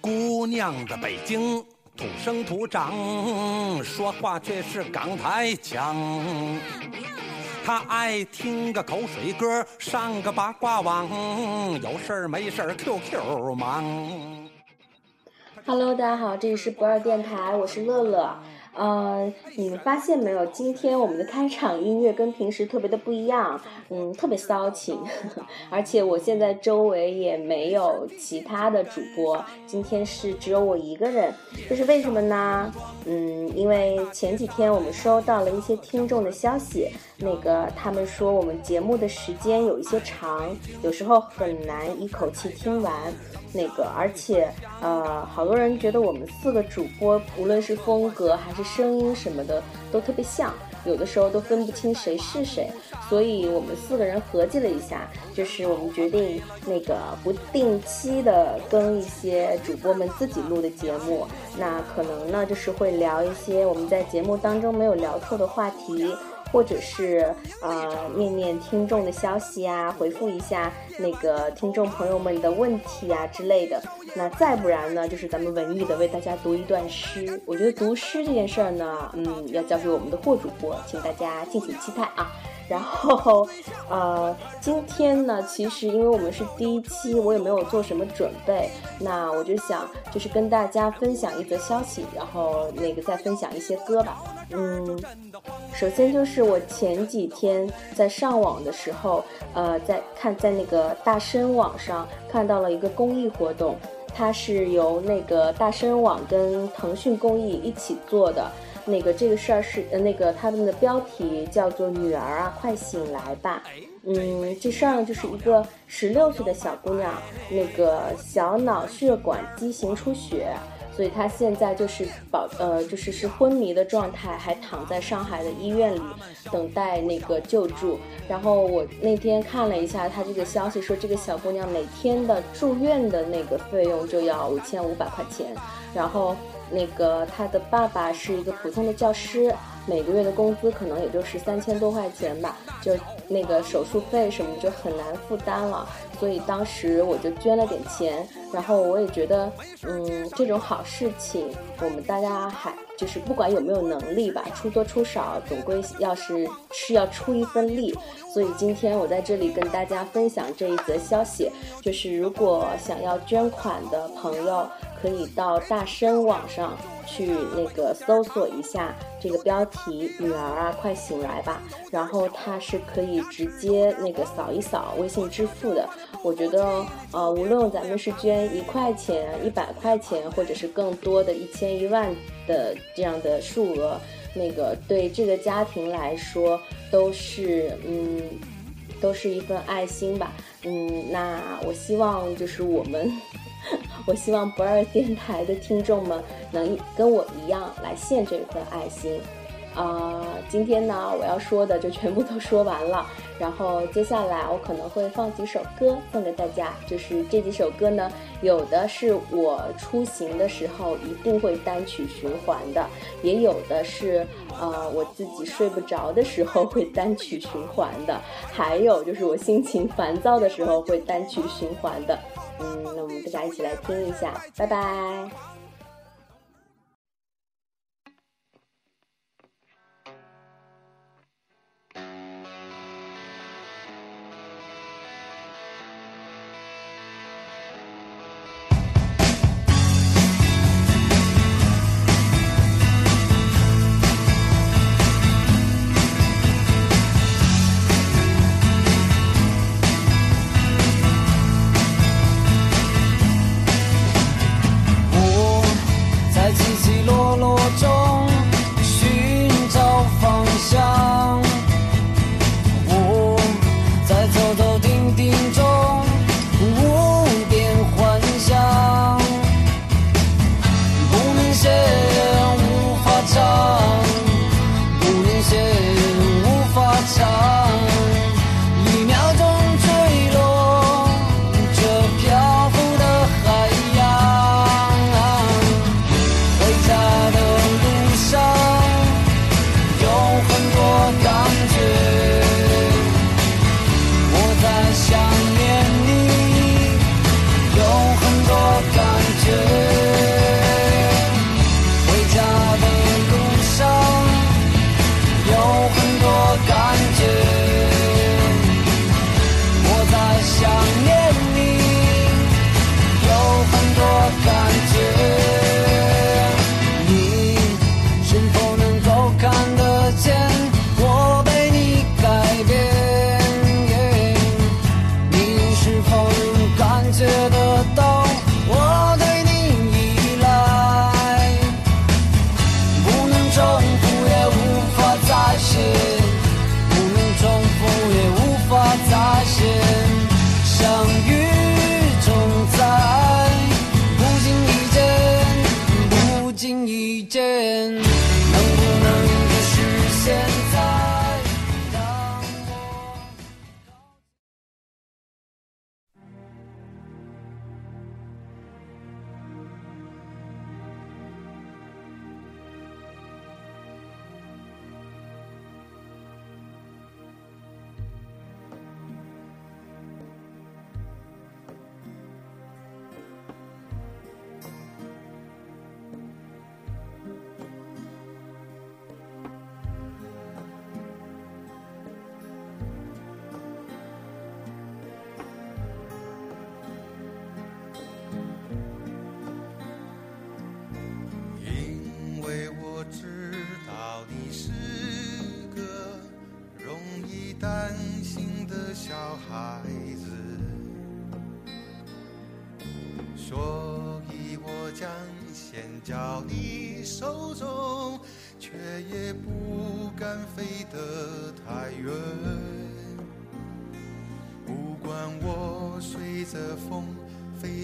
姑娘的北京土生土长，说话却是港台腔。她爱听个口水歌，上个八卦网，有事儿没事儿 QQ 忙。Hello，大家好，这里是不二电台，我是乐乐。呃，你们发现没有？今天我们的开场音乐跟平时特别的不一样，嗯，特别骚情，而且我现在周围也没有其他的主播，今天是只有我一个人，这是为什么呢？嗯，因为前几天我们收到了一些听众的消息，那个他们说我们节目的时间有一些长，有时候很难一口气听完。那个，而且呃，好多人觉得我们四个主播，无论是风格还是声音什么的，都特别像，有的时候都分不清谁是谁。所以我们四个人合计了一下，就是我们决定那个不定期的更一些主播们自己录的节目。那可能呢，就是会聊一些我们在节目当中没有聊透的话题。或者是呃念念听众的消息啊，回复一下那个听众朋友们的问题啊之类的。那再不然呢，就是咱们文艺的为大家读一段诗。我觉得读诗这件事儿呢，嗯，要交给我们的霍主播，请大家敬请期待啊。然后，呃，今天呢，其实因为我们是第一期，我也没有做什么准备，那我就想就是跟大家分享一则消息，然后那个再分享一些歌吧。嗯，首先就是我前几天在上网的时候，呃，在看在那个大深网上看到了一个公益活动，它是由那个大声网跟腾讯公益一起做的。那个这个事儿是呃那个他们的标题叫做“女儿啊，快醒来吧”。嗯，这事儿呢就是一个十六岁的小姑娘，那个小脑血管畸形出血。所以她现在就是保呃，就是是昏迷的状态，还躺在上海的医院里等待那个救助。然后我那天看了一下她这个消息，说这个小姑娘每天的住院的那个费用就要五千五百块钱。然后那个她的爸爸是一个普通的教师，每个月的工资可能也就是三千多块钱吧，就那个手术费什么就很难负担了。所以当时我就捐了点钱，然后我也觉得，嗯，这种好事情，我们大家还就是不管有没有能力吧，出多出少，总归要是是要出一份力。所以今天我在这里跟大家分享这一则消息，就是如果想要捐款的朋友，可以到大深网上去那个搜索一下这个标题“女儿啊，快醒来吧”，然后它是可以直接那个扫一扫微信支付的。我觉得，呃，无论咱们是捐一块钱、一百块钱，或者是更多的一千、一万的这样的数额，那个对这个家庭来说都是，嗯，都是一份爱心吧。嗯，那我希望就是我们，我希望不二电台的听众们能跟我一样来献这份爱心。啊、今天呢，我要说的就全部都说完了。然后接下来我可能会放几首歌送给大家，就是这几首歌呢，有的是我出行的时候一定会单曲循环的，也有的是呃我自己睡不着的时候会单曲循环的，还有就是我心情烦躁的时候会单曲循环的。嗯，那我们大家一起来听一下，拜拜。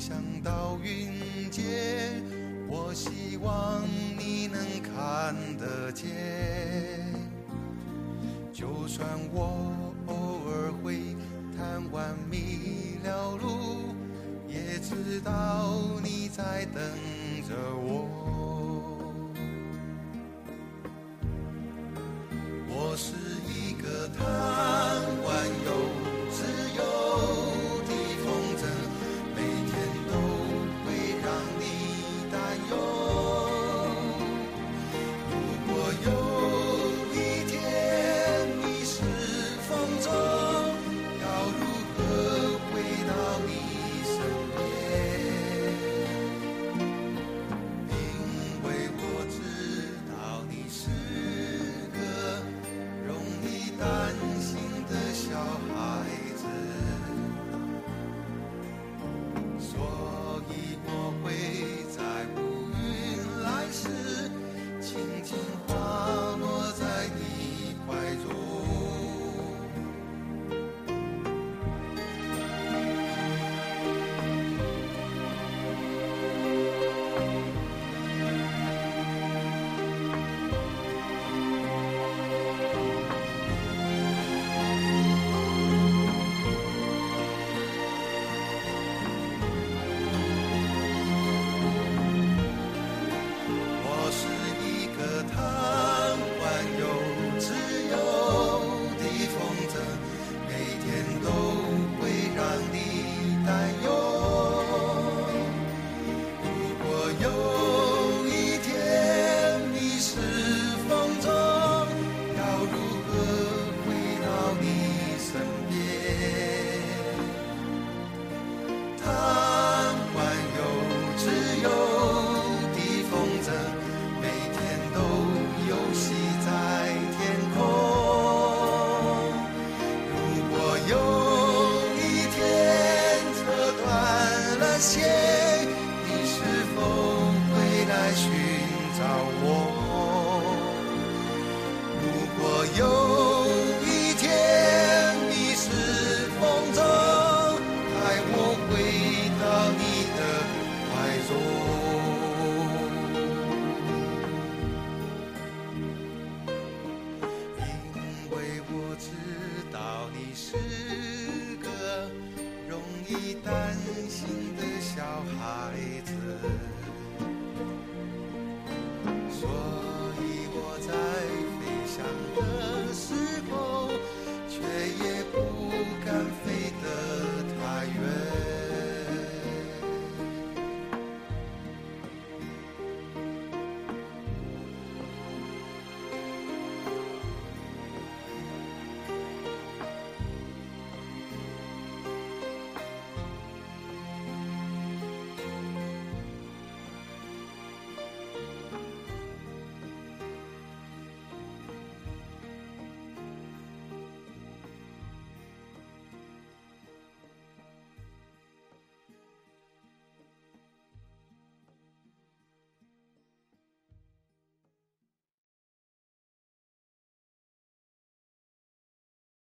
想到云间我希望你能看得见。就算我偶尔会贪玩迷了路也知道你在等着我。让我如果有一天你是风筝带我回到你的怀中。因为我知道你是